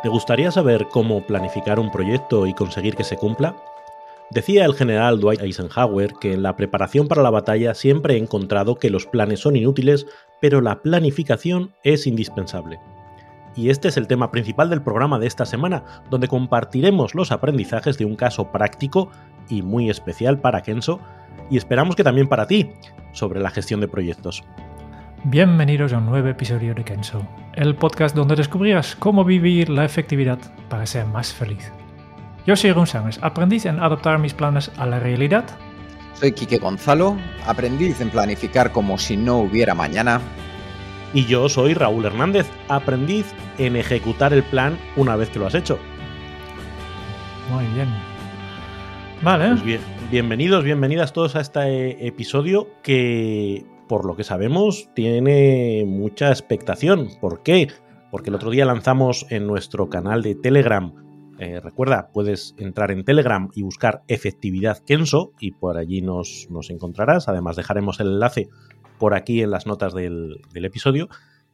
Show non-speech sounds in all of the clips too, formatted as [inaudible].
¿Te gustaría saber cómo planificar un proyecto y conseguir que se cumpla? Decía el general Dwight Eisenhower que en la preparación para la batalla siempre he encontrado que los planes son inútiles, pero la planificación es indispensable. Y este es el tema principal del programa de esta semana, donde compartiremos los aprendizajes de un caso práctico y muy especial para Kenso, y esperamos que también para ti, sobre la gestión de proyectos. Bienvenidos a un nuevo episodio de Kenso, el podcast donde descubrirás cómo vivir la efectividad para ser más feliz. Yo soy Sánchez, aprendiz en adaptar mis planes a la realidad. Soy Quique Gonzalo, aprendiz en planificar como si no hubiera mañana. Y yo soy Raúl Hernández, aprendiz en ejecutar el plan una vez que lo has hecho. Muy bien. Vale. Pues bien, bienvenidos, bienvenidas todos a este episodio que por lo que sabemos, tiene mucha expectación. ¿Por qué? Porque el otro día lanzamos en nuestro canal de Telegram. Eh, recuerda, puedes entrar en Telegram y buscar efectividad Kenso y por allí nos, nos encontrarás. Además, dejaremos el enlace por aquí en las notas del, episodio.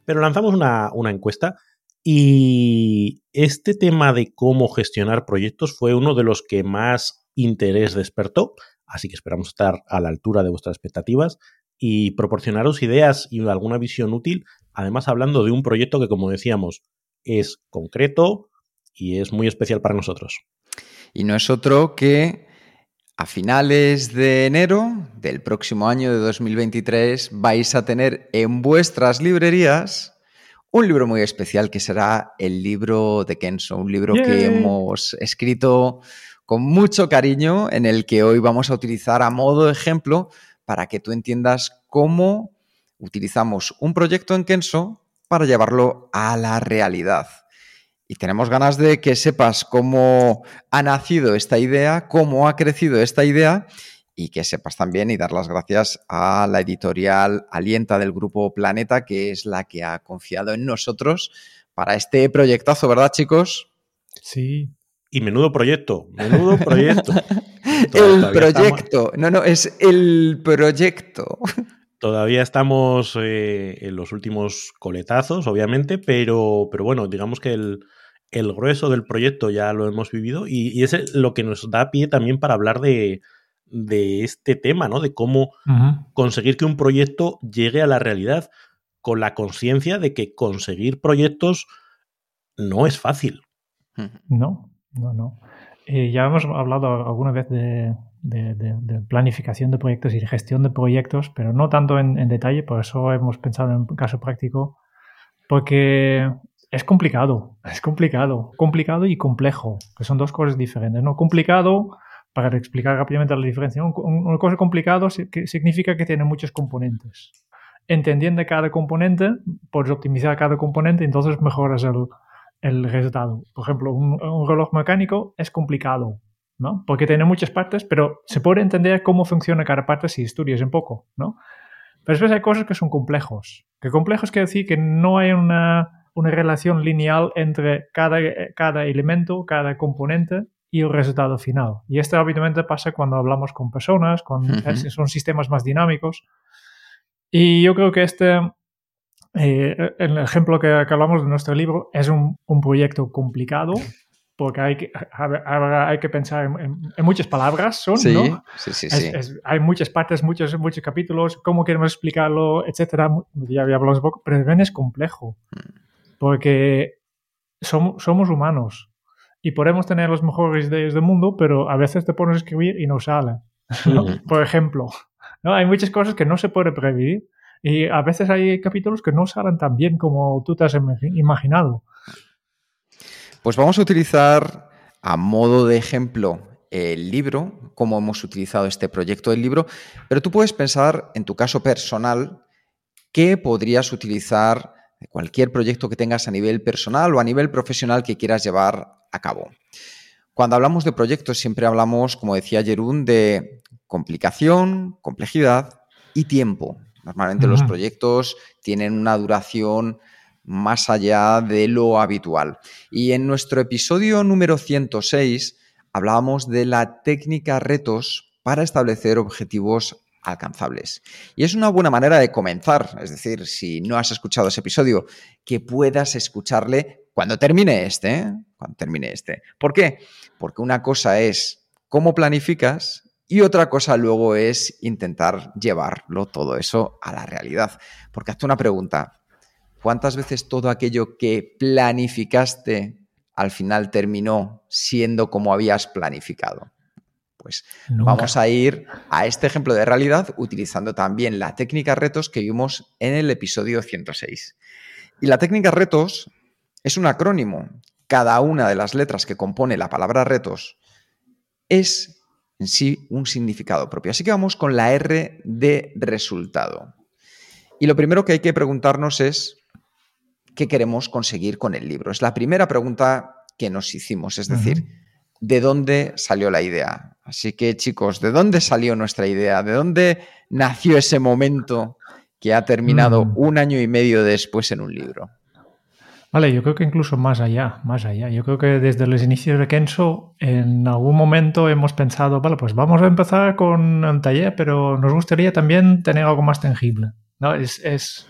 Pero lanzamos una, una encuesta y este tema de cómo gestionar proyectos fue uno de los que más interés despertó. Así que esperamos estar a la altura de vuestras expectativas y proporcionaros ideas y alguna visión útil, además hablando de un proyecto que, como decíamos, es concreto y es muy especial para nosotros. Y no es otro que a finales de enero del próximo año de 2023 vais a tener en vuestras librerías un libro muy especial que será el libro de Kenzo, un libro que hemos escrito con mucho cariño en el que hoy vamos a utilizar a modo de ejemplo para que tú entiendas cómo utilizamos un proyecto en Kenso para llevarlo a la realidad. Y tenemos ganas de que sepas cómo ha nacido esta idea, cómo ha crecido esta idea y que sepas también y dar las gracias a la editorial Alienta del Grupo Planeta, que es la que ha confiado en nosotros para este proyectazo, ¿verdad, chicos? Sí. Y menudo proyecto, menudo proyecto. [laughs] el proyecto. No, no, es el proyecto. Todavía estamos eh, en los últimos coletazos, obviamente, pero, pero bueno, digamos que el, grueso del proyecto ya lo hemos vivido y, es lo que nos da pie también para hablar de, este tema, ¿no? De cómo conseguir que un proyecto llegue a la realidad con la conciencia de que conseguir proyectos no es fácil. No, no, no. Eh, ya hemos hablado alguna vez de, planificación de proyectos y de gestión de proyectos, pero no tanto en, detalle, por eso hemos pensado en un caso práctico, porque es complicado, [laughs] es complicado, complicado y complejo, que son dos cosas diferentes. ¿no? Complicado, para explicar rápidamente la diferencia, una cosa complicado significa que tiene muchos componentes. Entendiendo cada componente, puedes optimizar cada componente, entonces mejoras el, el resultado. Por ejemplo, un, reloj mecánico es complicado, ¿no? Porque tiene muchas partes, pero se puede entender cómo funciona cada parte si estudias un poco, ¿no? Pero después hay cosas que son complejos. Que complejos quiere decir que no hay una, una relación lineal entre cada, cada elemento, cada componente y el resultado final. Y esto habitualmente pasa cuando hablamos con personas, con, son sistemas más dinámicos. Y yo creo que este, eh, el ejemplo que, hablamos de nuestro libro es un, proyecto complicado porque hay que, hay que pensar en, muchas palabras, son, ¿no? Sí, sí, hay muchas partes, muchos, muchos capítulos, cómo queremos explicarlo, etcétera. Ya hablamos un poco, pero también es complejo mm. porque somos, somos humanos y podemos tener las mejores ideas del mundo, pero a veces te pones a escribir y no sale. Por ejemplo, ¿no? hay muchas cosas que no se puede prever y a veces hay capítulos que no salen tan bien como tú te has imaginado. Pues vamos a utilizar a modo de ejemplo el libro, cómo hemos utilizado este proyecto del libro, pero tú puedes pensar en tu caso personal qué podrías utilizar de cualquier proyecto que tengas a nivel personal o a nivel profesional que quieras llevar a cabo. Cuando hablamos de proyectos siempre hablamos, como decía Jerún, de complicación, complejidad y tiempo. Normalmente los proyectos tienen una duración más allá de lo habitual. Y en nuestro episodio número 106 hablábamos de la técnica retos para establecer objetivos alcanzables. Y es una buena manera de comenzar, es decir, si no has escuchado ese episodio, que puedas escucharle cuando termine este, ¿eh? cuando termine este. ¿Por qué? Porque una cosa es cómo planificas y otra cosa luego es intentar llevarlo todo eso a la realidad. Porque hazte una pregunta, ¿cuántas veces todo aquello que planificaste al final terminó siendo como habías planificado? Pues vamos a ir a este ejemplo de realidad utilizando también la técnica retos que vimos en el episodio 106. Y la técnica retos es un acrónimo. Cada una de las letras que compone la palabra retos es en sí un significado propio. Así que vamos con la R de resultado. Y lo primero que hay que preguntarnos es qué queremos conseguir con el libro. Es la primera pregunta que nos hicimos, es decir, ¿de dónde salió la idea? Así que chicos, ¿de dónde salió nuestra idea? ¿De dónde nació ese momento que ha terminado mm. un año y medio después en un libro? Vale, yo creo que incluso más allá, más allá. Yo creo que desde los inicios de Kenso, en algún momento hemos pensado, vale, pues vamos a empezar con un taller, pero nos gustaría también tener algo más tangible. ¿no? Es, es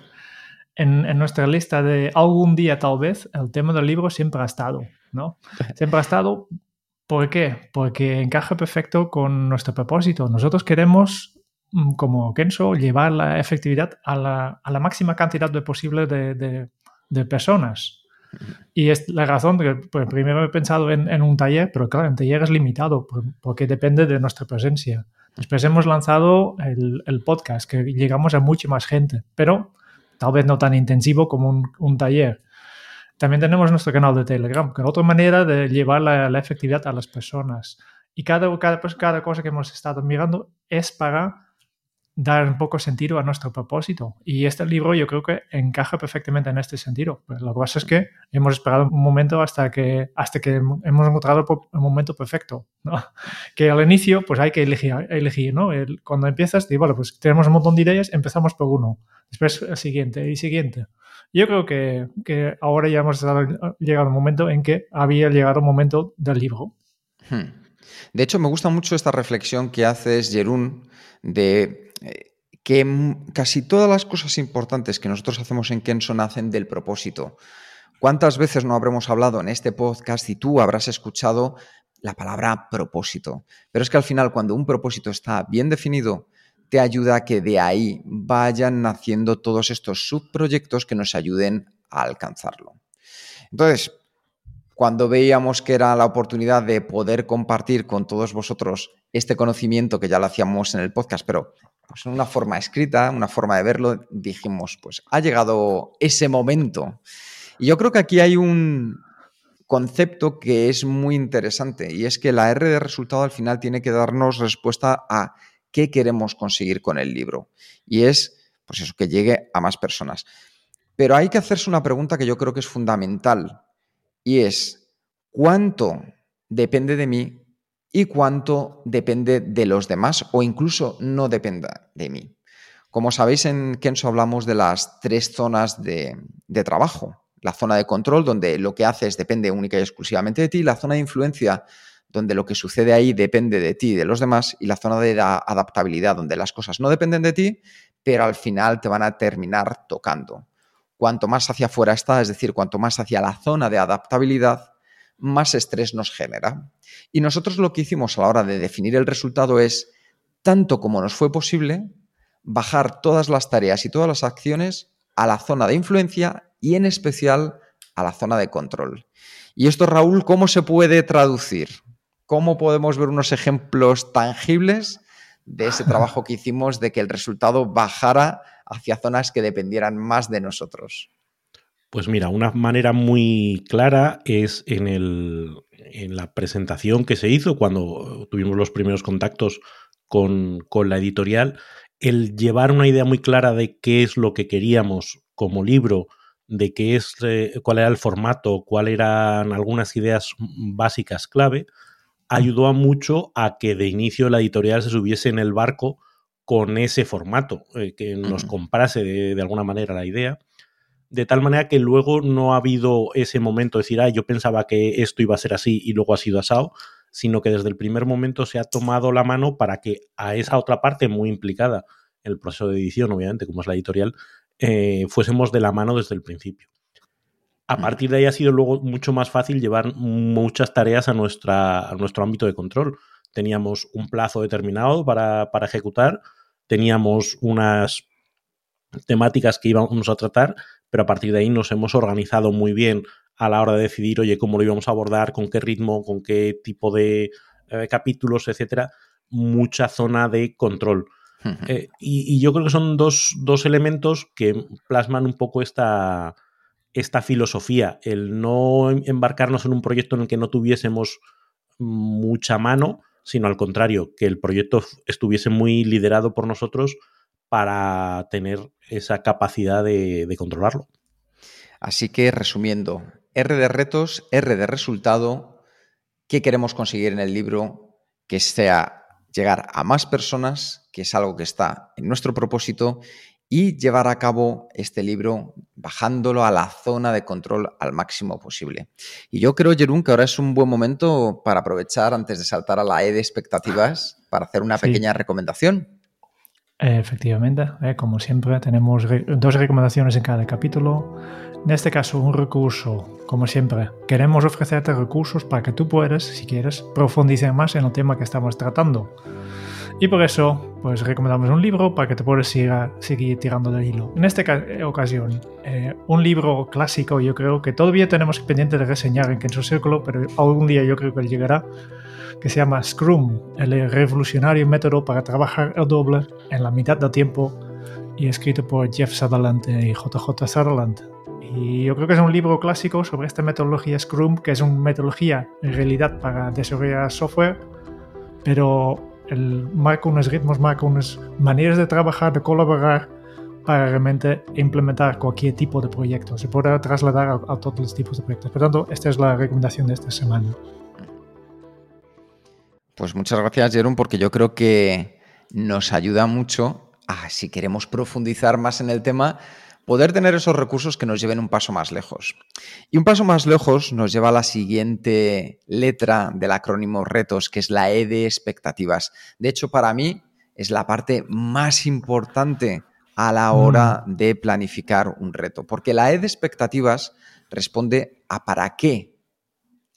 en, en, nuestra lista de algún día tal vez, el tema del libro siempre ha estado, ¿no? [laughs] Siempre ha estado. ¿Por qué? Porque encaja perfecto con nuestro propósito. Nosotros queremos, mm, como Kenso, llevar la efectividad a la, a la máxima cantidad de posible de, de de personas. Y es la razón que pues, primero he pensado en, un taller, pero claro, el taller es limitado porque depende de nuestra presencia. Después hemos lanzado el, podcast, que llegamos a mucha más gente, pero tal vez no tan intensivo como un, taller. También tenemos nuestro canal de Telegram, que es otra manera de llevar la, efectividad a las personas. Y cada, cada, pues, cada cosa que hemos estado mirando es para dar un poco sentido a nuestro propósito. Y este libro yo creo que encaja perfectamente en este sentido. Pues lo que pasa es que hemos esperado un momento hasta que, hasta que hemos encontrado el momento perfecto. ¿no? [laughs] Que al inicio pues hay que elegir, elegir ¿no? cuando empiezas, digo, vale, pues tenemos un montón de ideas, empezamos por uno, después el siguiente y siguiente. Yo creo que, que ahora ya hemos llegado al momento en que había llegado el momento del libro. Hmm. De hecho, me gusta mucho esta reflexión que haces, Jerún, de que casi todas las cosas importantes que nosotros hacemos en Kenso nacen del propósito. ¿Cuántas veces no habremos hablado en este podcast y tú habrás escuchado la palabra propósito? Pero es que al final, cuando un propósito está bien definido, te ayuda a que de ahí vayan naciendo todos estos subproyectos que nos ayuden a alcanzarlo. Entonces, cuando veíamos que era la oportunidad de poder compartir con todos vosotros este conocimiento que ya lo hacíamos en el podcast, pero pues en una forma escrita, una forma de verlo, dijimos, pues ha llegado ese momento. Y yo creo que aquí hay un concepto que es muy interesante y es que la R de resultado al final tiene que darnos respuesta a qué queremos conseguir con el libro. Y es, pues eso, que llegue a más personas. Pero hay que hacerse una pregunta que yo creo que es fundamental y es cuánto depende de mí y cuánto depende de los demás o incluso no dependa de mí. Como sabéis, en Kenso hablamos de las tres zonas de, trabajo. La zona de control, donde lo que haces depende única y exclusivamente de ti. La zona de influencia, donde lo que sucede ahí depende de ti y de los demás. Y la zona de adaptabilidad, donde las cosas no dependen de ti, pero al final te van a terminar tocando cuanto más hacia afuera está, es decir, cuanto más hacia la zona de adaptabilidad, más estrés nos genera. Y nosotros lo que hicimos a la hora de definir el resultado es, tanto como nos fue posible, bajar todas las tareas y todas las acciones a la zona de influencia y en especial a la zona de control. Y esto, Raúl, ¿cómo se puede traducir? ¿Cómo podemos ver unos ejemplos tangibles de ese trabajo que hicimos de que el resultado bajara hacia zonas que dependieran más de nosotros? Pues mira, una manera muy clara es en el, en la presentación que se hizo cuando tuvimos los primeros contactos con, con la editorial, el llevar una idea muy clara de qué es lo que queríamos como libro, de qué es, eh, cuál era el formato, cuáles eran algunas ideas básicas clave, ayudó a mucho a que de inicio la editorial se subiese en el barco con ese formato, eh, que nos comprase de, alguna manera la idea, de tal manera que luego no ha habido ese momento de decir, ah, yo pensaba que esto iba a ser así y luego ha sido asado, sino que desde el primer momento se ha tomado la mano para que a esa otra parte muy implicada en el proceso de edición, obviamente, como es la editorial, eh, fuésemos de la mano desde el principio. A partir de ahí ha sido luego mucho más fácil llevar muchas tareas a, nuestra, a nuestro ámbito de control. Teníamos un plazo determinado para, para ejecutar, teníamos unas temáticas que íbamos a tratar, pero a partir de ahí nos hemos organizado muy bien a la hora de decidir, oye, cómo lo íbamos a abordar, con qué ritmo, con qué tipo de eh, capítulos, etcétera. Mucha zona de control. Eh, y, yo creo que son dos, dos, elementos que plasman un poco esta, esta filosofía, el no embarcarnos en un proyecto en el que no tuviésemos mucha mano, sino al contrario, que el proyecto estuviese muy liderado por nosotros para tener esa capacidad de, controlarlo. Así que resumiendo, R de retos, R de resultado, ¿qué queremos conseguir en el libro? Que sea llegar a más personas, que es algo que está en nuestro propósito, y llevar a cabo este libro bajándolo a la zona de control al máximo posible. Y yo creo, Jerún, que ahora es un buen momento para aprovechar, antes de saltar a la E de expectativas, para hacer una pequeña recomendación. Efectivamente, eh, como siempre, tenemos dos recomendaciones en cada capítulo. En este caso, un recurso, como siempre, queremos ofrecerte recursos para que tú puedas, si quieres, profundizar más en el tema que estamos tratando. Y por eso, pues recomendamos un libro para que te puedas seguir tirando del hilo. En esta ocasión, eh, un libro clásico, yo creo que todavía tenemos pendiente de reseñar en Kenzo Círculo, pero algún día yo creo que llegará que se llama Scrum, el revolucionario método para trabajar el doble en la mitad del tiempo y escrito por Jeff Sutherland y JJ Sutherland. Y yo creo que es un libro clásico sobre esta metodología Scrum, que es una metodología en realidad para desarrollar software, pero el marca unos ritmos, marca unas maneras de trabajar, de colaborar para realmente implementar cualquier tipo de proyecto. Se puede trasladar a, a todos los tipos de proyectos. Por tanto, esta es la recomendación de esta semana. Pues muchas gracias, Jerón, porque yo creo que nos ayuda mucho a, si queremos profundizar más en el tema, poder tener esos recursos que nos lleven un paso más lejos. Y un paso más lejos nos lleva a la siguiente letra del acrónimo retos, que es la E de expectativas. De hecho, para mí es la parte más importante a la hora mm. de planificar un reto, porque la E de expectativas responde a para qué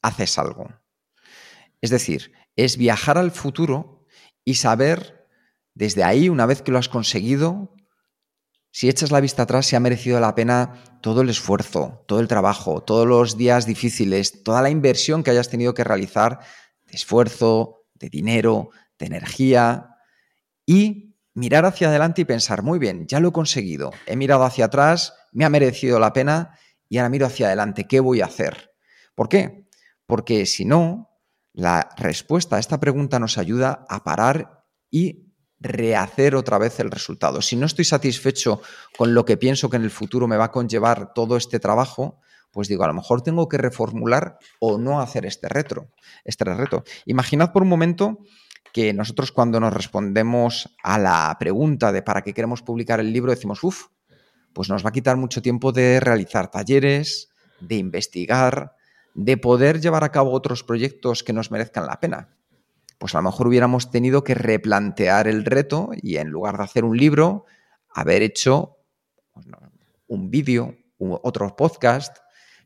haces algo. Es decir, es viajar al futuro y saber desde ahí, una vez que lo has conseguido, si echas la vista atrás, si ha merecido la pena todo el esfuerzo, todo el trabajo, todos los días difíciles, toda la inversión que hayas tenido que realizar de esfuerzo, de dinero, de energía y mirar hacia adelante y pensar, muy bien, ya lo he conseguido, he mirado hacia atrás, me ha merecido la pena y ahora miro hacia adelante, ¿qué voy a hacer? ¿Por qué? Porque si no, la respuesta a esta pregunta nos ayuda a parar y rehacer otra vez el resultado. Si no estoy satisfecho con lo que pienso que en el futuro me va a conllevar todo este trabajo, pues digo, a lo mejor tengo que reformular o no hacer este retro, este reto. Imaginad por un momento que nosotros cuando nos respondemos a la pregunta de para qué queremos publicar el libro decimos, uff, pues nos va a quitar mucho tiempo de realizar talleres, de investigar, de poder llevar a cabo otros proyectos que nos merezcan la pena. Pues a lo mejor hubiéramos tenido que replantear el reto y en lugar de hacer un libro, haber hecho pues un vídeo, otro podcast,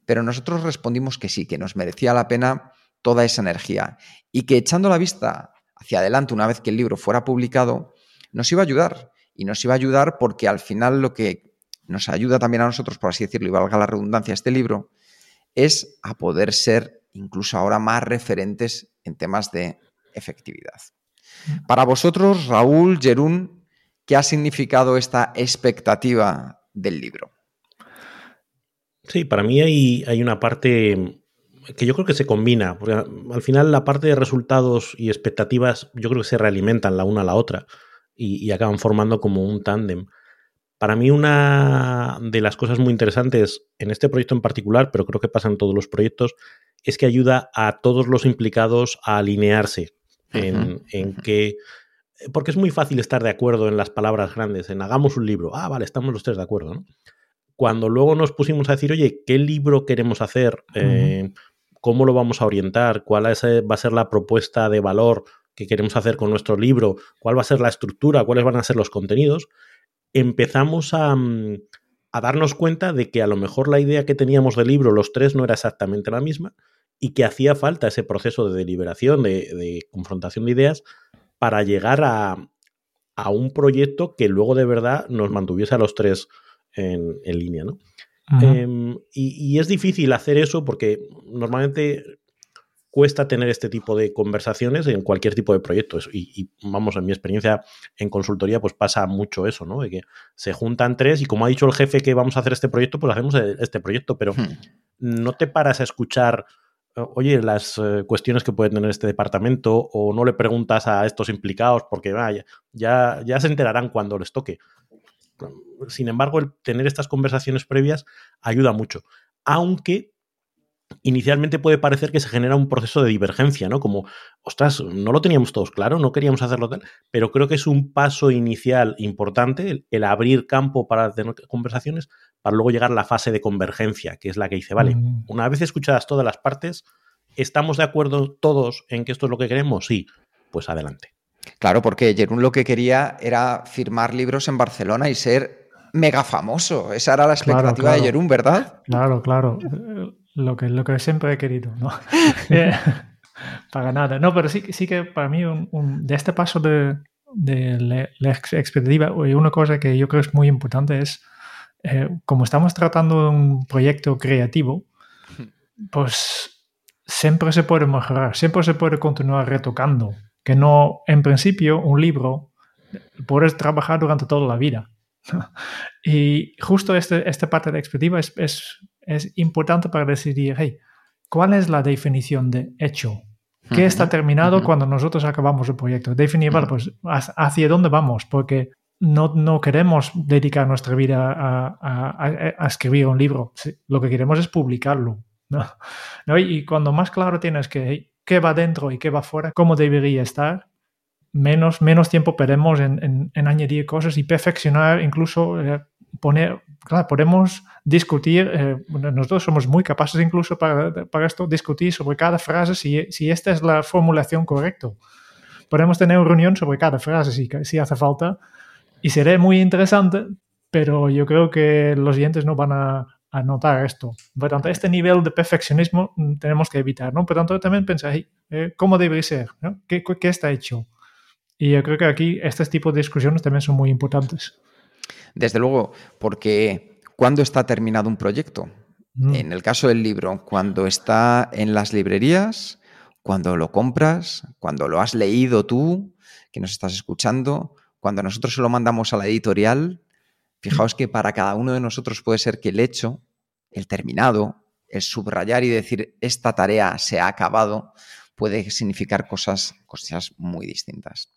pero nosotros respondimos que sí, que nos merecía la pena toda esa energía y que echando la vista hacia adelante una vez que el libro fuera publicado, nos iba a ayudar. Y nos iba a ayudar porque al final lo que nos ayuda también a nosotros, por así decirlo, y valga la redundancia, este libro, es a poder ser incluso ahora más referentes en temas de efectividad. Para vosotros, Raúl, Jerún, ¿qué ha significado esta expectativa del libro? Sí, para mí hay, una parte que yo creo que se combina, porque al final la parte de resultados y expectativas yo creo que se realimentan la una a la otra y, y acaban formando como un tándem. Para mí una de las cosas muy interesantes en este proyecto en particular, pero creo que pasa en todos los proyectos, es que ayuda a todos los implicados a alinearse en, en que porque es muy fácil estar de acuerdo en las palabras grandes, en hagamos un libro. Ah, vale, estamos los tres de acuerdo. ¿no? Cuando luego nos pusimos a decir, oye, ¿qué libro queremos hacer? Eh, ¿Cómo lo vamos a orientar? ¿Cuál va a ser la propuesta de valor que queremos hacer con nuestro libro? ¿Cuál va a ser la estructura? ¿Cuáles van a ser los contenidos? Empezamos a, mm, a darnos cuenta de que a lo mejor la idea que teníamos del libro, los tres, no era exactamente la misma y que hacía falta ese proceso de deliberación, de, de confrontación de ideas, para llegar a, a, un proyecto que luego de verdad nos mantuviese a los tres en, en línea, ¿no? eh, y, y, es difícil hacer eso porque normalmente cuesta tener este tipo de conversaciones en cualquier tipo de proyecto. Y, y, vamos, en mi experiencia en consultoría, pues pasa mucho eso, ¿no? De que se juntan tres y como ha dicho el jefe que vamos a hacer este proyecto, pues hacemos este proyecto, pero hmm. no te paras a escuchar oye, las eh, cuestiones que puede tener este departamento o no le preguntas a estos implicados porque vaya, ya, ya se enterarán cuando les toque. Sin embargo, el tener estas conversaciones previas ayuda mucho, aunque inicialmente puede parecer que se genera un proceso de divergencia, ¿no? Como, ostras, no lo teníamos todos claro, no queríamos hacerlo tal, pero creo que es un paso inicial importante el, el abrir campo para tener conversaciones para luego llegar a la fase de convergencia, que es la que dice, vale, mm. una vez escuchadas todas las partes, ¿estamos de acuerdo todos en que esto es lo que queremos? Sí, pues adelante. Claro, porque Jerún lo que quería era firmar libros en Barcelona y ser mega famoso. Esa era la expectativa claro, claro. de Jerún, ¿verdad? Claro, claro. Lo que, lo que siempre he querido, ¿no? [laughs] [laughs] Eh, para nada. No, pero sí, sí que para mí un, un, de este paso de, de la, la expectativa, una cosa que yo creo es muy importante es eh, como estamos tratando de un proyecto creativo, pues siempre se puede mejorar, siempre se puede continuar retocando. Que no, en principio, un libro puedes trabajar durante toda la vida. [laughs] y justo este, esta parte de expectativa es, es, es, importante para decidir, hey, ¿cuál es la definición de hecho? ¿Qué está terminado uh -huh. cuando nosotros acabamos el proyecto? Definir, vale, pues, ¿hacia dónde vamos? Porque no, no, queremos dedicar nuestra vida a, a, a, escribir un libro. Lo que queremos es publicarlo. ¿no? [laughs] ¿No? Y cuando más claro tienes que qué va dentro y qué va fuera, cómo debería estar, menos, menos tiempo perdemos en, en, en añadir cosas y perfeccionar, incluso eh, poner, claro, podemos discutir, eh, nosotros somos muy capaces incluso para, para, esto, discutir sobre cada frase si, si esta es la formulación correcta. Podemos tener una reunión sobre cada frase si, si hace falta y será muy interesante, pero yo creo que los oyentes no van a, a notar esto. Por tanto, este nivel de perfeccionismo tenemos que evitar, ¿no? Por tanto, también pensáis, eh, ¿cómo debe ser? ¿no? ¿Qué, ¿Qué, está hecho? Y yo creo que aquí este tipo de discusiones también son muy importantes. Desde luego, porque ¿cuándo está terminado un proyecto? Mm. En el caso del libro, cuando está en las librerías, cuando lo compras, cuando lo has leído tú, que nos estás escuchando, cuando nosotros se lo mandamos a la editorial, fijaos que para cada uno de nosotros puede ser que el hecho, el terminado, el subrayar y decir esta tarea se ha acabado, puede significar cosas, cosas muy distintas.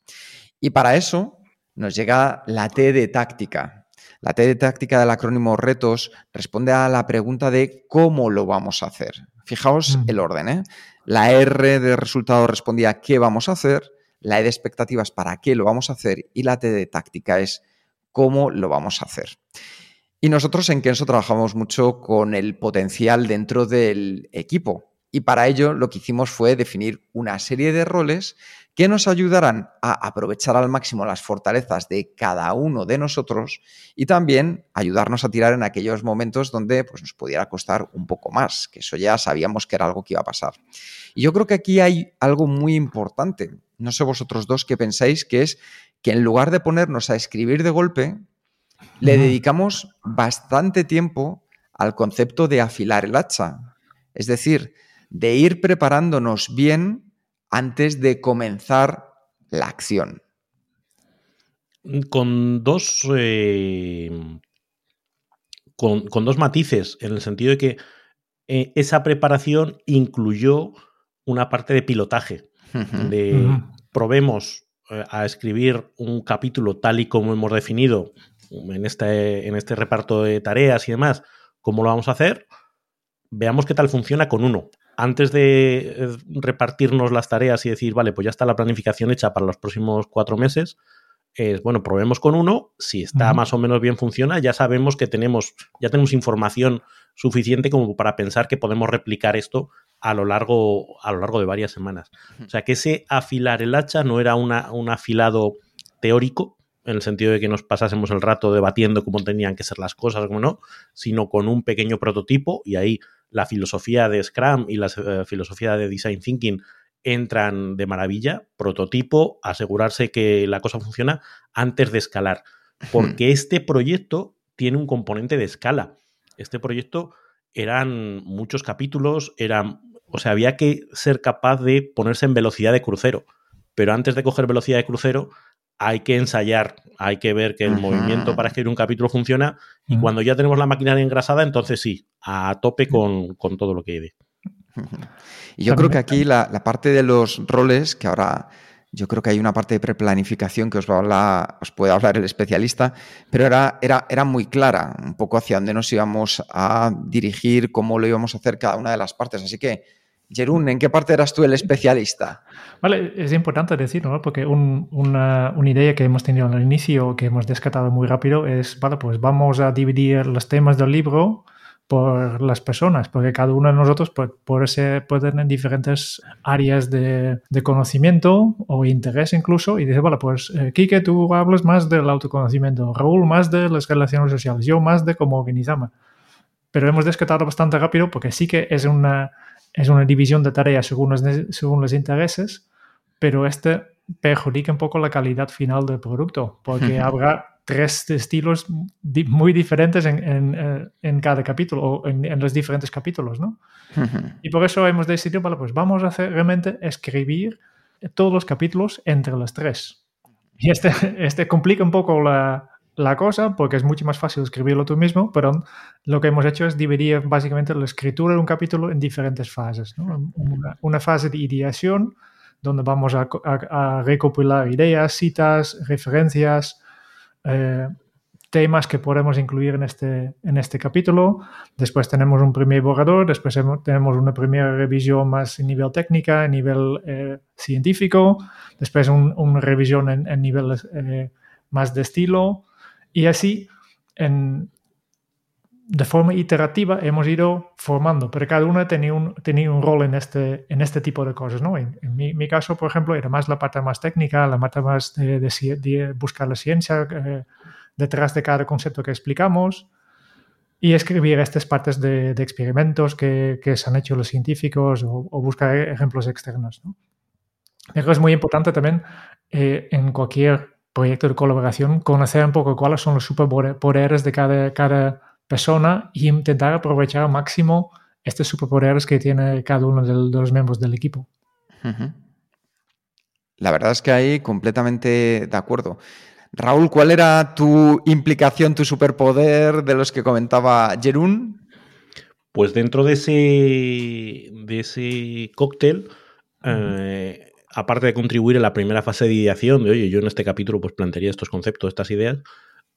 Y para eso nos llega la T de táctica. La T de táctica del acrónimo retos responde a la pregunta de cómo lo vamos a hacer. Fijaos el orden. ¿eh? La R de resultado respondía qué vamos a hacer la E de expectativas para qué lo vamos a hacer y la T de táctica es cómo lo vamos a hacer. Y nosotros en Kenso trabajamos mucho con el potencial dentro del equipo. Y para ello lo que hicimos fue definir una serie de roles que nos ayudarán a aprovechar al máximo las fortalezas de cada uno de nosotros y también ayudarnos a tirar en aquellos momentos donde pues, nos pudiera costar un poco más, que eso ya sabíamos que era algo que iba a pasar. Y yo creo que aquí hay algo muy importante, no sé vosotros dos qué pensáis, que es que en lugar de ponernos a escribir de golpe, le dedicamos bastante tiempo al concepto de afilar el hacha. Es decir, de ir preparándonos bien antes de comenzar la acción. Con dos. Eh, con, con, dos matices, en el sentido de que eh, esa preparación incluyó una parte de pilotaje, de probemos eh, a escribir un capítulo tal y como hemos definido en este, en este reparto de tareas y demás, cómo lo vamos a hacer, veamos qué tal funciona con uno. Antes de eh, repartirnos las tareas y decir, vale, pues ya está la planificación hecha para los próximos cuatro meses, es, bueno, probemos con uno, si está más o menos bien funciona, ya sabemos que tenemos, ya tenemos información suficiente como para pensar que podemos replicar esto a lo largo, a lo largo de varias semanas. O sea, que ese afilar el hacha no era una, un afilado teórico, en el sentido de que nos pasásemos el rato debatiendo cómo tenían que ser las cosas, cómo no, sino con un pequeño prototipo y ahí la filosofía de Scrum y la eh, filosofía de Design Thinking entran de maravilla, prototipo, asegurarse que la cosa funciona antes de escalar, porque este proyecto tiene un componente de escala. Este proyecto eran muchos capítulos, eran, o sea, había que ser capaz de ponerse en velocidad de crucero, pero antes de coger velocidad de crucero hay que ensayar, hay que ver que el movimiento para escribir un capítulo funciona y cuando ya tenemos la maquinaria engrasada, entonces sí, a tope con, con todo lo que hay. [laughs] Y yo creo que aquí la, parte de los roles, que ahora yo creo que hay una parte de preplanificación que os, va a hablar, os puede hablar el especialista, pero era, era, era muy clara, un poco hacia dónde nos íbamos a dirigir, cómo lo íbamos a hacer cada una de las partes. Así que, Jerún, ¿en qué parte eras tú el especialista? Vale, es importante decirlo, ¿no? porque una, una, idea que hemos tenido al inicio, que hemos descartado muy rápido, es, vale, pues vamos a dividir los temas del libro por las personas, porque cada uno de nosotros puede, puede, tener diferentes áreas de, conocimiento o interés incluso, y dice, bueno, pues eh, Kike, tú hablas más del autoconocimiento, Raúl más de las relaciones sociales, yo más de cómo organizamos. Pero hemos descartado bastante rápido porque sí que es una, es una división de tareas según los, según los intereses, pero este perjudica un poco la calidad final del producto, porque [laughs] habrá tres estilos muy diferentes en, eh, en, cada capítulo o en, los diferentes capítulos, ¿no? [laughs] Y por eso hemos decidido, vale, pues vamos a hacer realmente escribir todos los capítulos entre los tres. Y este, [laughs] este complica un poco la, la cosa porque es mucho más fácil escribirlo tú mismo, pero lo que hemos hecho es dividir básicamente la escritura de un capítulo en diferentes fases. Una, fase de ideación, donde vamos a, a, a recopilar ideas, citas, referencias, eh, temas que podemos incluir en este, en este capítulo. Después tenemos un primer borrador, después tenemos una primera revisión más en nivel técnica, en nivel eh, científico, después una revisión en, nivel eh, más de estilo y así en, de forma iterativa hemos ido formando, pero cada uno tenía un, tenía un rol en este, en este tipo de cosas. ¿no? En, mi, caso, por ejemplo, era más la parte más técnica, la parte más de, buscar la ciencia eh, detrás de cada concepto que explicamos y escribir estas partes de, experimentos que, que, se han hecho los científicos o, buscar ejemplos externos. ¿no? es muy importante también eh, en cualquier proyecto de colaboración conocer un poco cuáles son los superpoderes de cada, cada persona y intentar aprovechar al máximo estos superpoderes que tiene cada uno de, los miembros del equipo. La verdad es que ahí completamente de acuerdo. Raúl, ¿cuál era tu implicación, tu superpoder de los que comentaba Jerún? Pues dentro de ese, de ese cóctel, eh, aparte de contribuir en la primera fase de ideación, de oye, yo en este capítulo pues plantearía estos conceptos, estas ideas,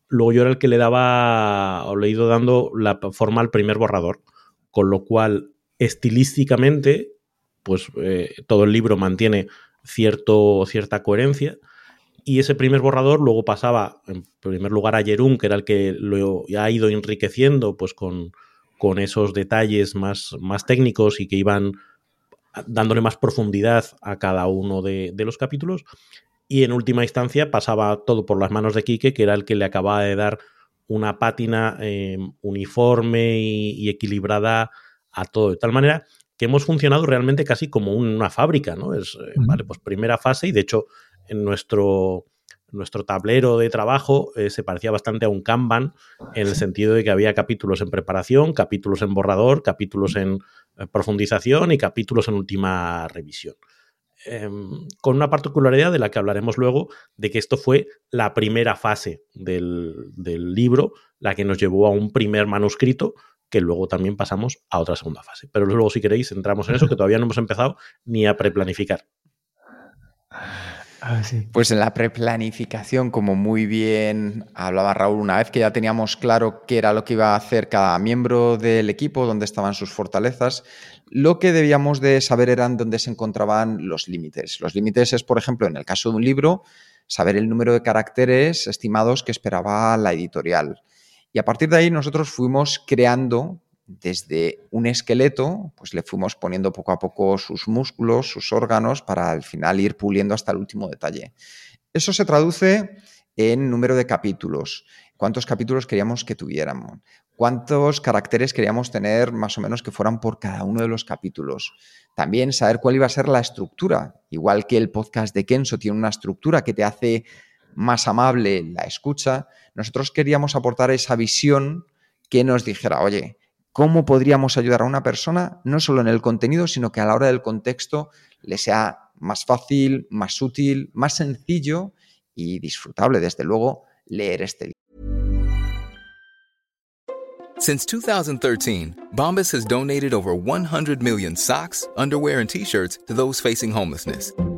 Luego yo era el que le daba, o le he ido dando la forma al primer borrador, con lo cual estilísticamente, pues eh, todo el libro mantiene cierto, cierta coherencia. Y ese primer borrador luego pasaba, en primer lugar, a Jerún, que era el que lo ha ido enriqueciendo pues, con, con esos detalles más, más técnicos y que iban dándole más profundidad a cada uno de, de los capítulos y en última instancia pasaba todo por las manos de Quique, que era el que le acababa de dar una pátina em, uniforme y, equilibrada a todo, de tal manera que hemos funcionado realmente casi como una fábrica, ¿no? Es, eh, vale, pues primera fase y de hecho en nuestro, nuestro tablero de trabajo eh, se parecía bastante a un Kanban en el sentido de que había capítulos en preparación, capítulos en borrador, capítulos en eh, profundización y capítulos en última revisión. Em, con una particularidad de la que hablaremos luego, de que esto fue la primera fase del, libro, la que nos llevó a un primer manuscrito, que luego también pasamos a otra segunda fase. Pero luego, si queréis, entramos en eso, que todavía no hemos empezado ni a preplanificar. Pues en la preplanificación, como muy bien hablaba Raúl, una vez que ya teníamos claro qué era lo que iba a hacer cada miembro del equipo, dónde estaban sus fortalezas, lo que debíamos de saber eran dónde se encontraban los límites. Los límites es, por ejemplo, en el caso de un libro, saber el número de caracteres estimados que esperaba la editorial. Y a partir de ahí nosotros fuimos creando desde un esqueleto, pues le fuimos poniendo poco a poco sus músculos, sus órganos, para al final ir puliendo hasta el último detalle. Eso se traduce en número de capítulos, cuántos capítulos queríamos que tuviéramos, cuántos caracteres queríamos tener más o menos que fueran por cada uno de los capítulos. También saber cuál iba a ser la estructura, igual que el podcast de Kenso tiene una estructura que te hace más amable la escucha, nosotros queríamos aportar esa visión que nos dijera, oye, ¿cómo podríamos ayudar a una persona no solo en el contenido, sino que a la hora del contexto le sea más fácil, más útil, más sencillo y disfrutable, desde luego, leer este libro? Since 2013, Bombas has donated over 100 million socks, underwear and t-shirts to those facing homelessness.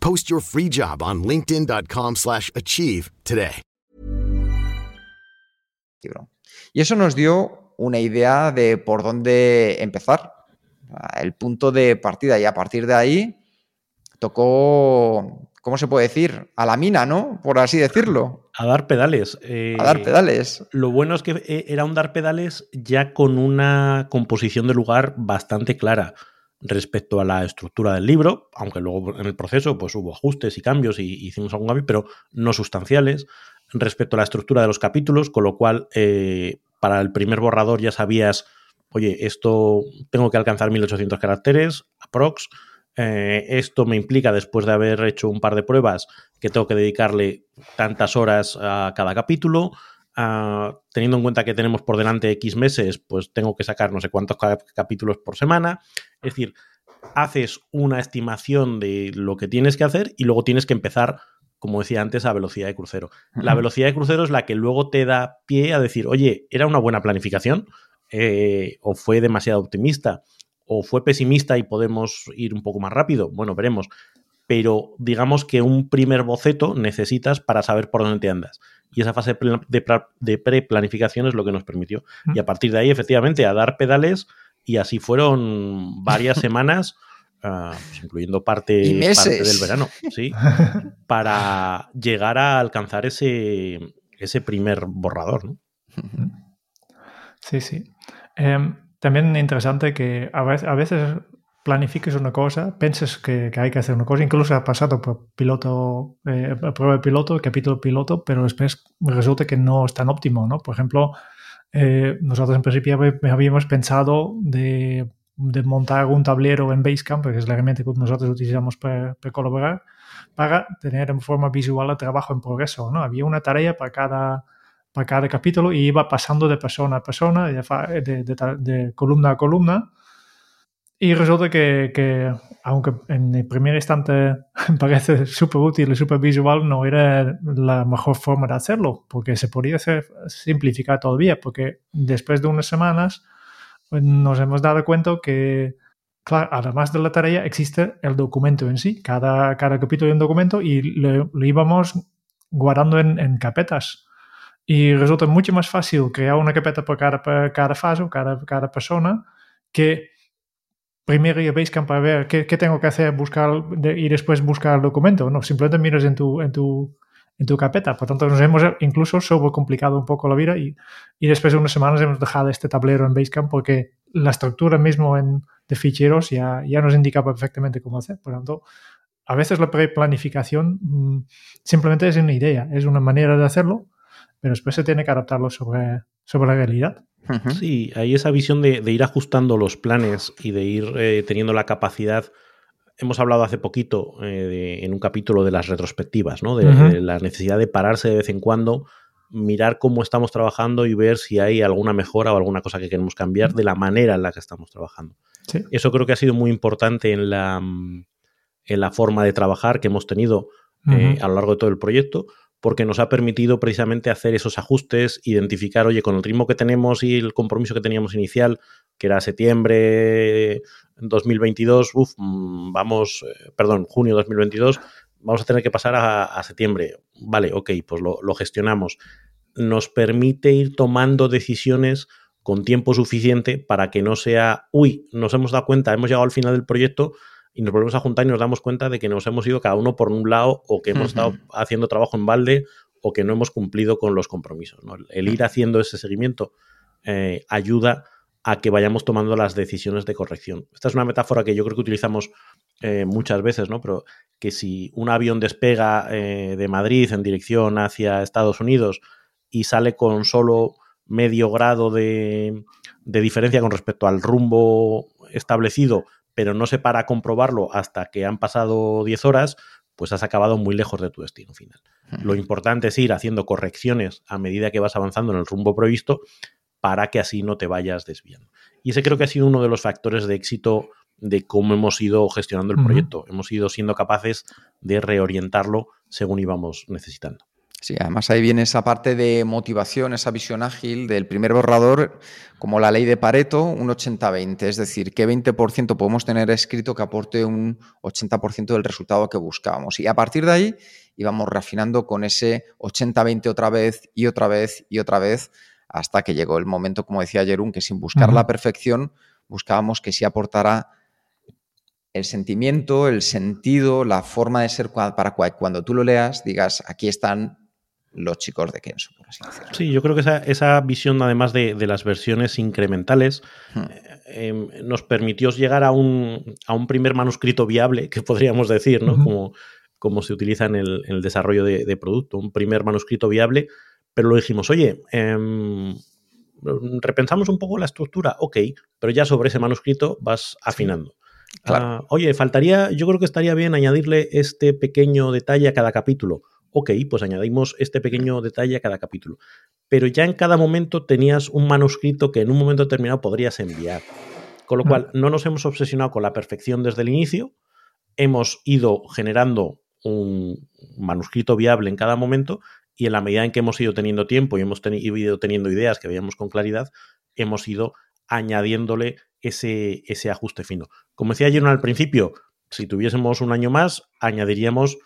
Post your free job on linkedin.com/achieve today. Y eso nos dio una idea de por dónde empezar, el punto de partida y a partir de ahí tocó ¿cómo se puede decir? A la mina, ¿no? Por así decirlo. A dar pedales. Eh, a dar pedales. Lo bueno es que eh, era un dar pedales ya con una composición de lugar bastante clara respecto a la estructura del libro, aunque luego en el proceso pues hubo ajustes y cambios y, hicimos algún cambio, pero no sustanciales, respecto a la estructura de los capítulos, con lo cual eh, para el primer borrador ya sabías, oye, esto tengo que alcanzar 1800 caracteres, aprox, eh, esto me implica, después de haber hecho un par de pruebas, que tengo que dedicarle tantas horas a cada capítulo, teniendo en cuenta que tenemos por delante X meses, pues tengo que sacar no sé cuántos capítulos por semana. Es decir, haces una estimación de lo que tienes que hacer y luego tienes que empezar, como decía antes, a velocidad de crucero. La velocidad de crucero es la que luego te da pie a decir, oye, ¿era una buena planificación? Eh, ¿O fue demasiado optimista? ¿O fue pesimista y podemos ir un poco más rápido? Bueno, veremos. Pero digamos que un primer boceto necesitas para saber por dónde te andas y esa fase de pre-planificación es lo que nos permitió. Y a partir de ahí, efectivamente, a dar pedales y así fueron varias [laughs] semanas, ah, pues incluyendo parte, del verano, ¿sí? [laughs] para llegar a alcanzar ese, ese primer borrador. ¿no? Sí, sí. Em, también interesante que a veces planifiques una cosa, penses que, hay que hacer una cosa, incluso ha pasado por piloto, eh, prueba piloto, capítulo piloto, pero después resulta que no es tan óptimo, ¿no? Por ejemplo, eh, nosotros en principio habíamos pensado de, montar un tablero en Basecamp, que es la herramienta que nosotros utilizamos para, colaborar, para tener en forma visual el trabajo en progreso, ¿no? Había una tarea para cada, para cada capítulo y iba pasando de persona a persona, de columna a columna, y resulta que, aunque en el primer instante [laughs] parece súper útil y súper visual, no era la mejor forma de hacerlo, porque se podría hacer, simplificar todavía, porque después de unas semanas pues, nos hemos dado cuenta que, claro, además de la tarea, existe el documento en sí. Cada, cada capítulo de un documento y lo, íbamos guardando en, en, capetas. Y resulta mucho más fácil crear una carpeta por cada, cada fase cada, cada persona que primero ir a Basecamp para ver qué, tengo que hacer buscar y después buscar el documento. No, simplemente miras en tu, en tu, en tu carpeta. Por tanto, nos hemos incluso sobrecomplicado un poco la vida y, y después de unas semanas hemos dejado este tablero en Basecamp porque la estructura mismo en, de ficheros ya, ya nos indica perfectamente cómo hacer. Por tanto, a veces la preplanificación mm, simplemente es una idea, es una manera de hacerlo, pero después se tiene que adaptarlo sobre, sobre la realidad. Sí, hay esa visión de, ir ajustando los planes y de ir eh, teniendo la capacidad. Hemos hablado hace poquito eh, en un capítulo de las retrospectivas, ¿no? De, la necesidad de pararse de vez en cuando, mirar cómo estamos trabajando y ver si hay alguna mejora o alguna cosa que queremos cambiar de la manera en la que estamos trabajando. Eso creo que ha sido muy importante en la, en la forma de trabajar que hemos tenido eh, a lo largo de todo el proyecto, porque nos ha permitido precisamente hacer esos ajustes, identificar, oye, con el ritmo que tenemos y el compromiso que teníamos inicial, que era septiembre 2022, uf, mm, vamos, eh, perdón, junio 2022, vamos a tener que pasar a, septiembre. Vale, ok, pues lo, gestionamos. Nos permite ir tomando decisiones con tiempo suficiente para que no sea, uy, nos hemos dado cuenta, hemos llegado al final del proyecto, y nos volvemos a juntar y nos damos cuenta de que nos hemos ido cada uno por un lado o que hemos estado haciendo trabajo en balde o que no hemos cumplido con los compromisos. El ir haciendo ese seguimiento eh, ayuda a que vayamos tomando las decisiones de corrección. Esta es una metáfora que yo creo que utilizamos eh, muchas veces, ¿no? Pero que si un avión despega eh, de Madrid en dirección hacia Estados Unidos y sale con solo medio grado de, de diferencia con respecto al rumbo establecido, pero no se para a comprobarlo hasta que han pasado 10 horas, pues has acabado muy lejos de tu destino final. Lo importante es ir haciendo correcciones a medida que vas avanzando en el rumbo previsto para que así no te vayas desviando. Y ese creo que ha sido uno de los factores de éxito de cómo hemos ido gestionando el proyecto. Hemos ido siendo capaces de reorientarlo según íbamos necesitando. Sí, además ahí viene esa parte de motivación, esa visión ágil del primer borrador, como la ley de Pareto, un 80-20, es decir, qué 20% podemos tener escrito que aporte un 80% del resultado que buscábamos. Y a partir de ahí íbamos refinando con ese 80-20 otra vez y otra vez y otra vez, hasta que llegó el momento, como decía Jerún, que sin buscar la perfección, buscábamos que sí aportara el sentimiento, el sentido, la forma de ser para cuando tú lo leas, digas, aquí están los chicos de Kenso, por así decirlo. Sí, yo creo que esa, esa visión, además de, las versiones incrementales, hmm. eh, em, nos permitió llegar a un, a un, primer manuscrito viable, que podríamos decir, ¿no? como, como, se utiliza en el, desarrollo de, producto, un primer manuscrito viable, pero lo dijimos, oye, em, repensamos un poco la estructura, ok, pero ya sobre ese manuscrito vas afinando. Ah, oye, faltaría, yo creo que estaría bien añadirle este pequeño detalle a cada capítulo ok, pues añadimos este pequeño detalle a cada capítulo. Pero ya en cada momento tenías un manuscrito que en un momento determinado podrías enviar. Con lo cual, no nos hemos obsesionado con la perfección desde el inicio, hemos ido generando un manuscrito viable en cada momento y en la medida en que hemos ido teniendo tiempo y hemos ido teniendo ideas que veíamos con claridad, hemos ido añadiéndole ese, ese ajuste fino. Como decía ayer al principio, si tuviésemos un año más, añadiríamos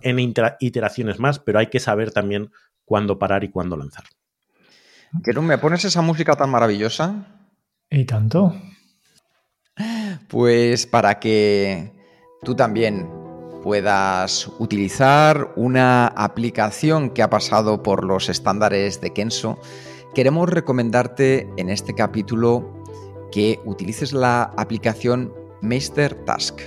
en iteraciones más, pero hay que saber también cuándo parar y cuándo lanzar. no ¿me pones esa música tan maravillosa? ¿Y tanto? Pues para que tú también puedas utilizar una aplicación que ha pasado por los estándares de Kenso, queremos recomendarte en este capítulo que utilices la aplicación Meister Task.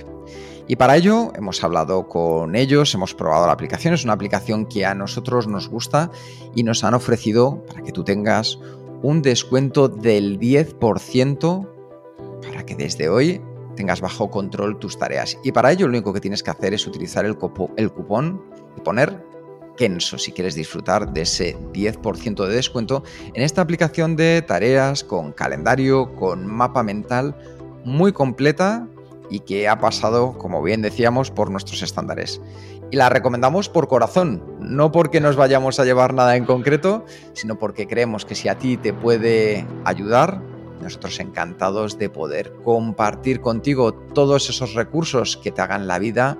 Y para ello hemos hablado con ellos, hemos probado la aplicación, es una aplicación que a nosotros nos gusta y nos han ofrecido para que tú tengas un descuento del 10% para que desde hoy tengas bajo control tus tareas. Y para ello lo único que tienes que hacer es utilizar el, cupón y poner Kenso si quieres disfrutar de ese 10% de descuento en esta aplicación de tareas con calendario, con mapa mental muy completa y que ha pasado, como bien decíamos, por nuestros estándares. Y la recomendamos por corazón, no porque nos vayamos a llevar nada en concreto, sino porque creemos que si a ti te puede ayudar, nosotros encantados de poder compartir contigo todos esos recursos que te hagan la vida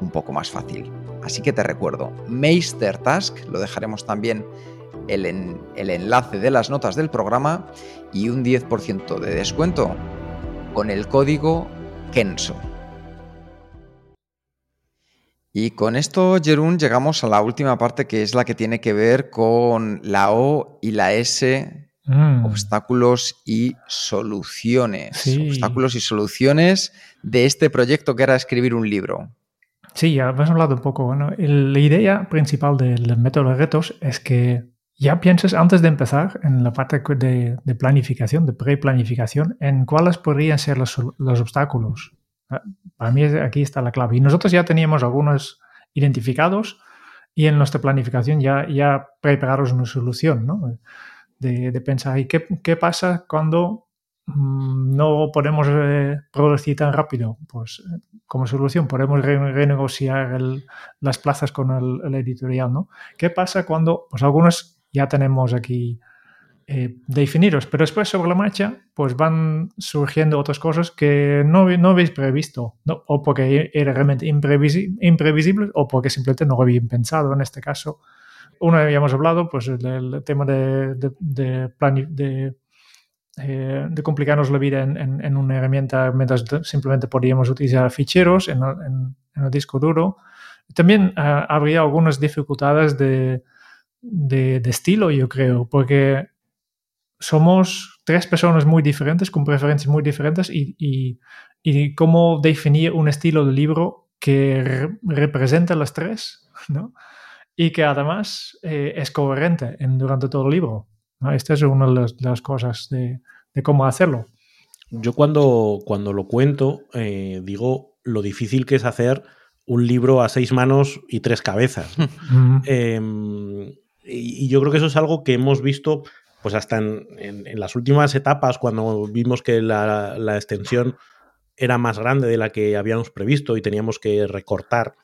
un poco más fácil. Así que te recuerdo, Meister Task, lo dejaremos también el, el enlace de las notas del programa y un 10% de descuento con el código Kenso. Y con esto, Jerún, llegamos a la última parte que es la que tiene que ver con la O y la S, mm. obstáculos y soluciones. Obstáculos y soluciones de este proyecto que era escribir un libro. Sí, ya hemos hablado un poco. Bueno, la idea principal del método de retos es que ya pienses antes de empezar en la parte de, planificación, de pre-planificación, en cuáles podrían ser los, obstáculos. Ah, para mí aquí está la clave. Y nosotros ya teníamos algunos identificados y en nuestra planificación ya, ya prepararos una solución, ¿no? De, pensar, ¿y qué, qué pasa cuando mm, no podemos eh, producir tan rápido? Pues como solución podemos renegociar las plazas con el, el, editorial, ¿no? ¿Qué pasa cuando pues algunos ya tenemos aquí eh, definidos, pero después sobre la marcha pues van surgiendo otras cosas que no, no habéis previsto, ¿no? o porque era realmente imprevisible, o porque simplemente no habían pensado en este caso. Uno ya hemos hablado, pues el, tema de, de, de, eh, de complicarnos la vida en, en, una herramienta mientras simplemente podíamos utilizar ficheros en, en el disco duro. También uh, habría algunas dificultades de, de, estilo, yo creo, porque somos tres personas muy diferentes, con preferencias muy diferentes, y, y, cómo definir un estilo de libro que representa las tres, [laughs] ¿no? Y que además eh, es coherente en, durante todo el libro. Esta es una de las, cosas de, cómo hacerlo. Yo cuando, cuando lo cuento, eh, digo lo difícil que es hacer un libro a seis manos y tres cabezas. [laughs] Y, yo creo que eso es algo que hemos visto pues hasta en, las últimas etapas, cuando vimos que la, extensión era más grande de la que habíamos previsto y teníamos que recortar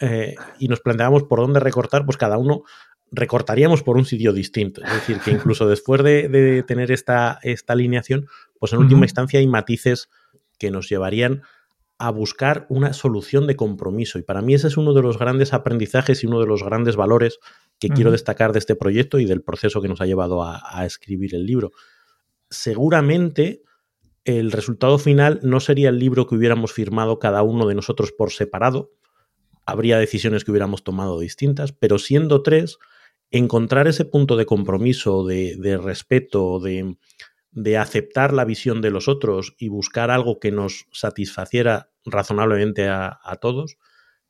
eh, y nos planteábamos por dónde recortar, pues cada uno recortaríamos por un sitio distinto. Es decir, que incluso después de, tener esta, esta, alineación, pues en última instancia hay matices que nos llevarían a buscar una solución de compromiso. Y para mí ese es uno de los grandes aprendizajes y uno de los grandes valores que quiero destacar de este proyecto y del proceso que nos ha llevado a, escribir el libro. Seguramente el resultado final no sería el libro que hubiéramos firmado cada uno de nosotros por separado. Habría decisiones que hubiéramos tomado distintas, pero siendo tres, encontrar ese punto de compromiso, de, respeto, de, de, aceptar la visión de los otros y buscar algo que nos satisfaciera razonablemente a, a todos,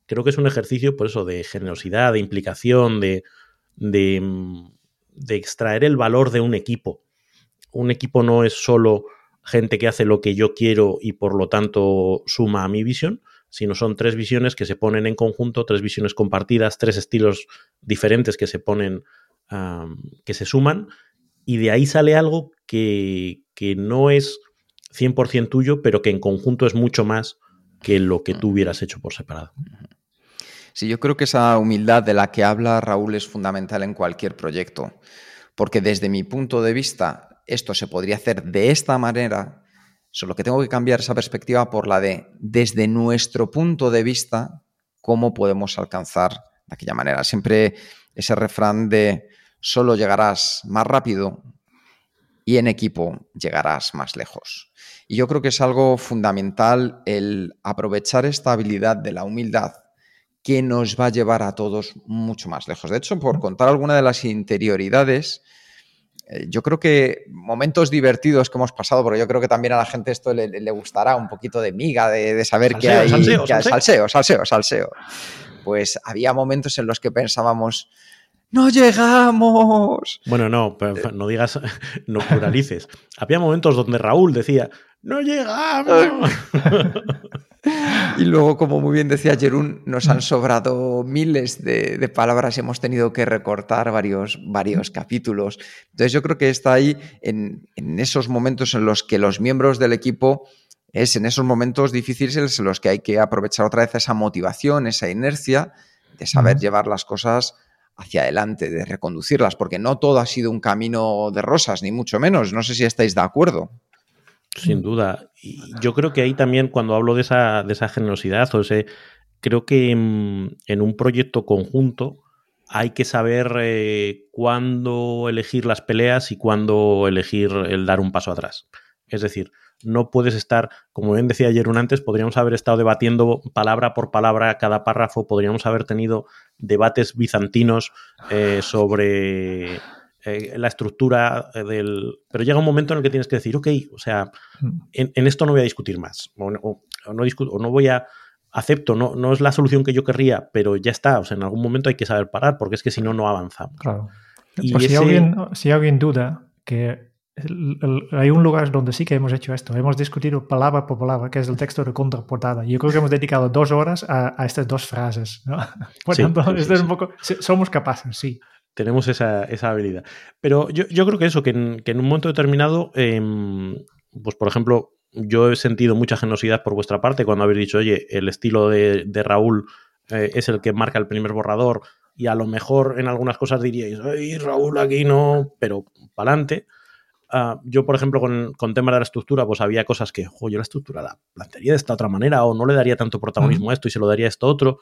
creo que es un ejercicio, por eso, de generosidad, de implicación, de, de, extraer el valor de un equipo. Un equipo no es solo gente que hace lo que yo quiero y por lo tanto suma a mi visión, sino son tres visiones que se ponen en conjunto, tres visiones compartidas, tres estilos diferentes que se ponen, que se suman, y de ahí sale algo que, que no es 100% tuyo, pero que en conjunto es mucho más que lo que tú hubieras hecho por separado. Sí, yo creo que esa humildad de la que habla Raúl es fundamental en cualquier proyecto, porque desde mi punto de vista esto se podría hacer de esta manera, solo que tengo que cambiar esa perspectiva por la de desde nuestro punto de vista cómo podemos alcanzar de aquella manera. Siempre ese refrán de solo llegarás más rápido y en equipo llegarás más lejos. Y yo creo que es algo fundamental el aprovechar esta habilidad de la humildad que nos va a llevar a todos mucho más lejos. De hecho, por contar alguna de las interioridades, eh, yo creo que momentos divertidos que hemos pasado, porque yo creo que también a la gente esto le, gustará un poquito de miga, de, saber que hay salseo, salseo, salseo, salseo. Pues había momentos en los que pensábamos, ¡No llegamos! Bueno, no, no digas, [laughs] no pluralices. Había momentos donde Raúl decía, ¡No llegamos! [laughs] y luego, como muy bien decía Jerún, nos han sobrado miles de, palabras y hemos tenido que recortar varios, varios capítulos. Entonces yo creo que está ahí en, esos momentos en los que los miembros del equipo es en esos momentos difíciles en los que hay que aprovechar otra vez esa motivación, esa inercia de saber llevar las cosas hacia adelante, de reconducirlas, porque no todo ha sido un camino de rosas, ni mucho menos. No sé si estáis de acuerdo. Sin duda. Y yo creo que ahí también, cuando hablo de esa, de esa generosidad, o ese, creo que en, un proyecto conjunto hay que saber eh, cuándo elegir las peleas y cuándo elegir el dar un paso atrás. Es decir, no puedes estar, como bien decía ayer un antes, podríamos haber estado debatiendo palabra por palabra cada párrafo, podríamos haber tenido debates bizantinos eh, sobre eh, la estructura del... Pero llega un momento en el que tienes que decir, ok, o sea, mm. en, esto no voy a discutir más, o, no, o no voy a acepto, no, no es la solución que yo querría, pero ya está, o sea, en algún momento hay que saber parar, porque es que si no, no avanzamos. Claro. Y pues si, alguien, si alguien duda que hay un lugar donde sí que hemos hecho esto, hemos discutido palabra por palabra, que es el texto de contraportada. Yo creo que hemos dedicado dos horas a, estas dos frases. ¿no? [laughs] Por tanto, es un poco, somos capaces, sí. Tenemos esa, esa habilidad. Pero yo, yo, creo que eso, que en, que en un momento determinado, em, pues por ejemplo, yo he sentido mucha generosidad por vuestra parte cuando habéis dicho, oye, el estilo de, Raúl eh, es el que marca el primer borrador y a lo mejor en algunas cosas diríais, ay, Raúl aquí no, pero para adelante. Ah, yo, por ejemplo, con, con tema de la estructura, pues había cosas que, jo, yo la estructura la plantearía de esta otra manera o no le daría tanto protagonismo a esto y se lo daría a esto otro.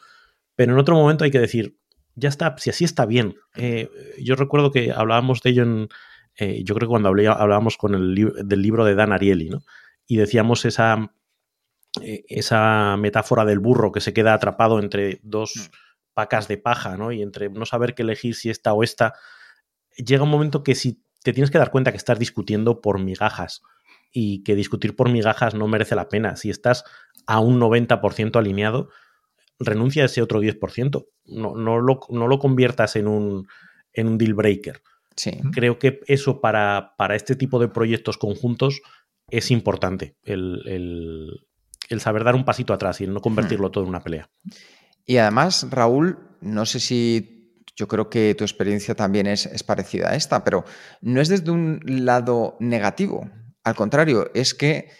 Pero en otro momento hay que decir, ya está, si así está bien. Eh, yo recuerdo que hablábamos de ello en, eh, yo creo que cuando hablábamos con el del libro de Dan Ariely, ¿no? y decíamos esa, eh, esa metáfora del burro que se queda atrapado entre dos mm. pacas de paja, ¿no? Y entre no saber qué elegir si esta o esta, llega un momento que si te tienes que dar cuenta que estás discutiendo por migajas y que discutir por migajas no merece la pena. Si estás a un 90% alineado, renuncia a ese otro 10%. No, no, lo, no lo conviertas en un, en un deal breaker. Sí. Creo que eso para, para este tipo de proyectos conjuntos es importante el, saber dar un pasito atrás y no convertirlo todo en una pelea. Y además, Raúl, no sé si yo creo que tu experiencia también es, es, parecida a esta, pero no es desde un lado negativo. Al contrario, es que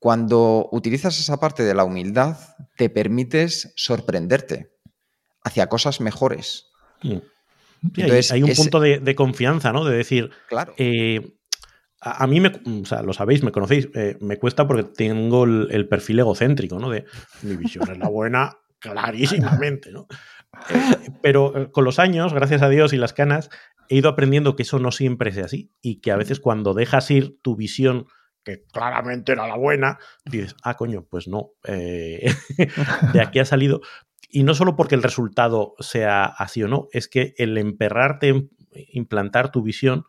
cuando utilizas esa parte de la humildad, te permites sorprenderte hacia cosas mejores. Hay, un punto de, confianza, ¿no? De decir, claro. Eh, a, mí, me, o sea, lo sabéis, me conocéis, eh, me cuesta porque tengo el, perfil egocéntrico, ¿no? De mi visión es la buena, [laughs] clarísimamente, ¿no? Eh, pero con los años, gracias a Dios y las canas, he ido aprendiendo que eso no siempre es así y que a veces cuando dejas ir tu visión, que claramente era la buena, dices, ah, coño, pues no, [laughs] de aquí ha salido. Y no solo porque el resultado sea así o no, es que el emperrarte, implantar tu visión,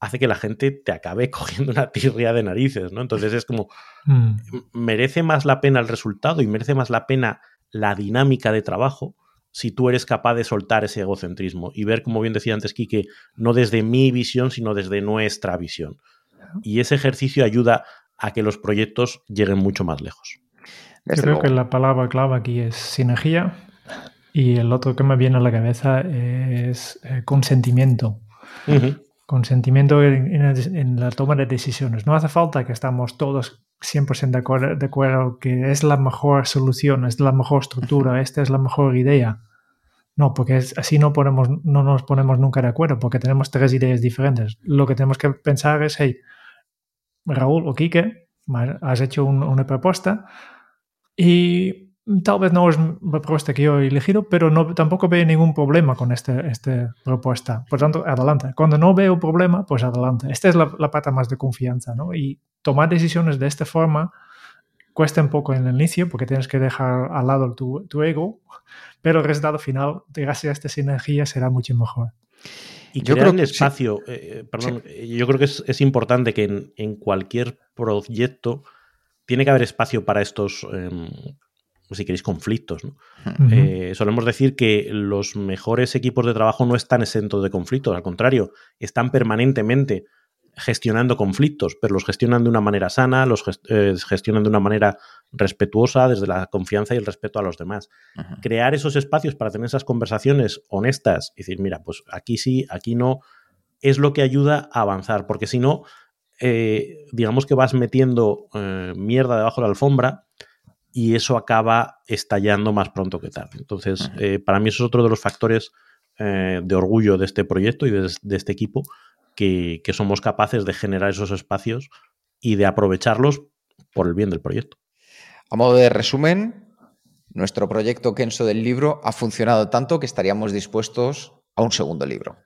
hace que la gente te acabe [laughs] cogiendo una tirria de narices, ¿no? Entonces es como, mm. merece más la pena el resultado y merece más la pena la dinámica de trabajo si tú eres capaz de soltar ese egocentrismo y ver, como bien decía antes Quique, no desde mi visión, sino desde nuestra visión. Y ese ejercicio ayuda a que los proyectos lleguen mucho más lejos. Yo creo que la palabra clave aquí es sinergia y el otro que me viene a la cabeza es eh, consentimiento consentimiento en, la toma de decisiones. No hace falta que estamos todos 100% de acuerdo, de acuerdo que es la mejor solución, es la mejor estructura, esta es la mejor idea. No, porque así no, ponemos, no nos ponemos nunca de acuerdo, porque tenemos tres ideas diferentes. Lo que tenemos que pensar es, hey, Raúl o Quique, has hecho una propuesta y tal vez no es la propuesta que yo he elegido, pero no, tampoco veo ningún problema con esta este propuesta. Por tanto, adelante. Cuando no veo problema, pues adelante. Esta es la, la, pata más de confianza, ¿no? Y tomar decisiones de esta forma cuesta un poco en el inicio porque tienes que dejar al lado tu, tu ego, pero el resultado final, gracias a esta sinergia, será mucho mejor. Y yo creo que espacio, eh, perdón, yo creo que es, es importante que en, en, cualquier proyecto tiene que haber espacio para estos... Eh, si queréis, conflictos. Eh, solemos decir que los mejores equipos de trabajo no están exentos de conflictos, al contrario, están permanentemente gestionando conflictos, pero los gestionan de una manera sana, los eh, gestionan de una manera respetuosa, desde la confianza y el respeto a los demás. Crear esos espacios para tener esas conversaciones honestas y decir, mira, pues aquí sí, aquí no, es lo que ayuda a avanzar, porque si no, eh, digamos que vas metiendo mierda debajo de la alfombra y eso acaba estallando más pronto que tarde. Entonces, eh, para mí eso es otro de los factores eh, de orgullo de este proyecto y de, este equipo, que, somos capaces de generar esos espacios y de aprovecharlos por el bien del proyecto. A modo de resumen, nuestro proyecto Kenso del libro ha funcionado tanto que estaríamos dispuestos a un segundo libro.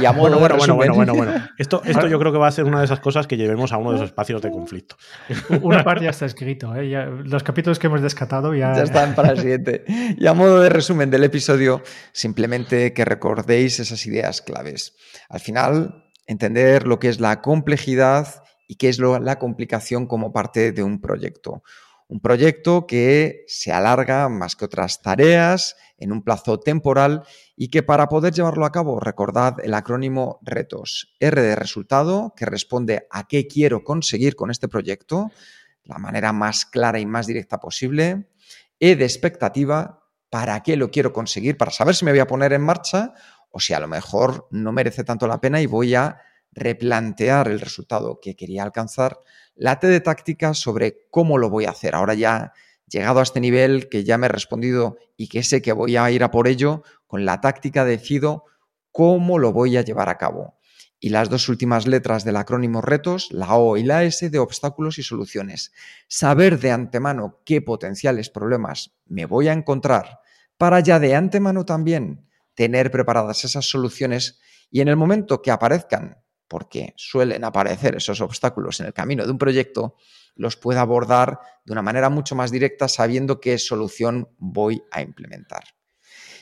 Y a [laughs] modo Bueno, de bueno, bueno, resumen- bueno, bueno, bueno. Esto, esto yo creo que va a ser una de esas cosas que llevemos a uno de esos espacios de conflicto. [laughs] Una parte ya está escrito. ¿eh? Ya- los capítulos que hemos descatado ya, Ya están para el siguiente. Y a modo de resumen del episodio, simplemente que recordéis esas ideas claves. Al final, entender lo que es la complejidad y qué es la complicación como parte de un proyecto. Un proyecto que se alarga más que otras tareas en un plazo temporal y que para poder llevarlo a cabo, recordad el acrónimo RETOS. R de resultado, que responde a qué quiero conseguir con este proyecto, la manera más clara y más directa posible. E de expectativa, para qué lo quiero conseguir, para saber si me voy a poner en marcha o si a lo mejor no merece tanto la pena y voy a replantear el resultado que quería alcanzar. La T de táctica sobre cómo lo voy a hacer. Ahora ya llegado a este nivel que ya me he respondido y que sé que voy a ir a por ello, con la táctica decido cómo lo voy a llevar a cabo. Y las dos últimas letras del acrónimo retos, la O y la S de obstáculos y soluciones. Saber de antemano qué potenciales problemas me voy a encontrar para ya de antemano también tener preparadas esas soluciones y en el momento que aparezcan, porque suelen aparecer esos obstáculos en el camino de un proyecto, los pueda abordar de una manera mucho más directa sabiendo qué solución voy a implementar.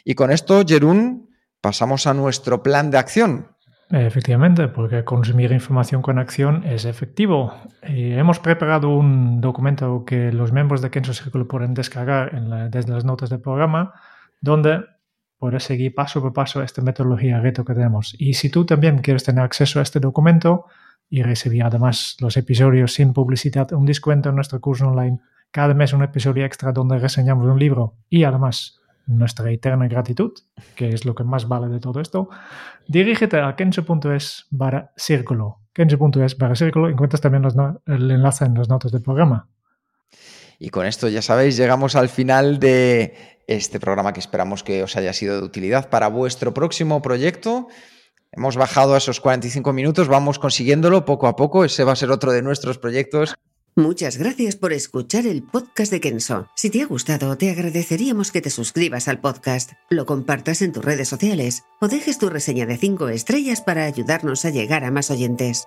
Y con esto, Jerún, pasamos a nuestro plan de acción. Efectivamente, porque consumir información con acción es efectivo. Y hemos preparado un documento que los miembros de Kenso Círculo pueden descargar en desde las notas del programa, donde puedes seguir paso por paso esta metodología reto que tenemos. Y si tú también quieres tener acceso a este documento y recibir además los episodios sin publicidad, un descuento en nuestro curso online, cada mes un episodio extra donde reseñamos un libro y además nuestra eterna gratitud, que es lo que más vale de todo esto, dirígete a kenso.es barra círculo. Kenso.es barra círculo. Encuentras también el enlace en las notas del programa. Y con esto, ya sabéis, llegamos al final de este programa que esperamos que os haya sido de utilidad para vuestro próximo proyecto. Hemos bajado a esos 45 minutos, vamos consiguiéndolo poco a poco. Ese va a ser otro de nuestros proyectos. Muchas gracias por escuchar el podcast de Kenso. Si te ha gustado, te agradeceríamos que te suscribas al podcast, lo compartas en tus redes sociales o dejes tu reseña de 5 estrellas para ayudarnos a llegar a más oyentes.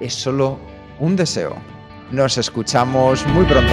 es solo un deseo. Nos escuchamos muy pronto.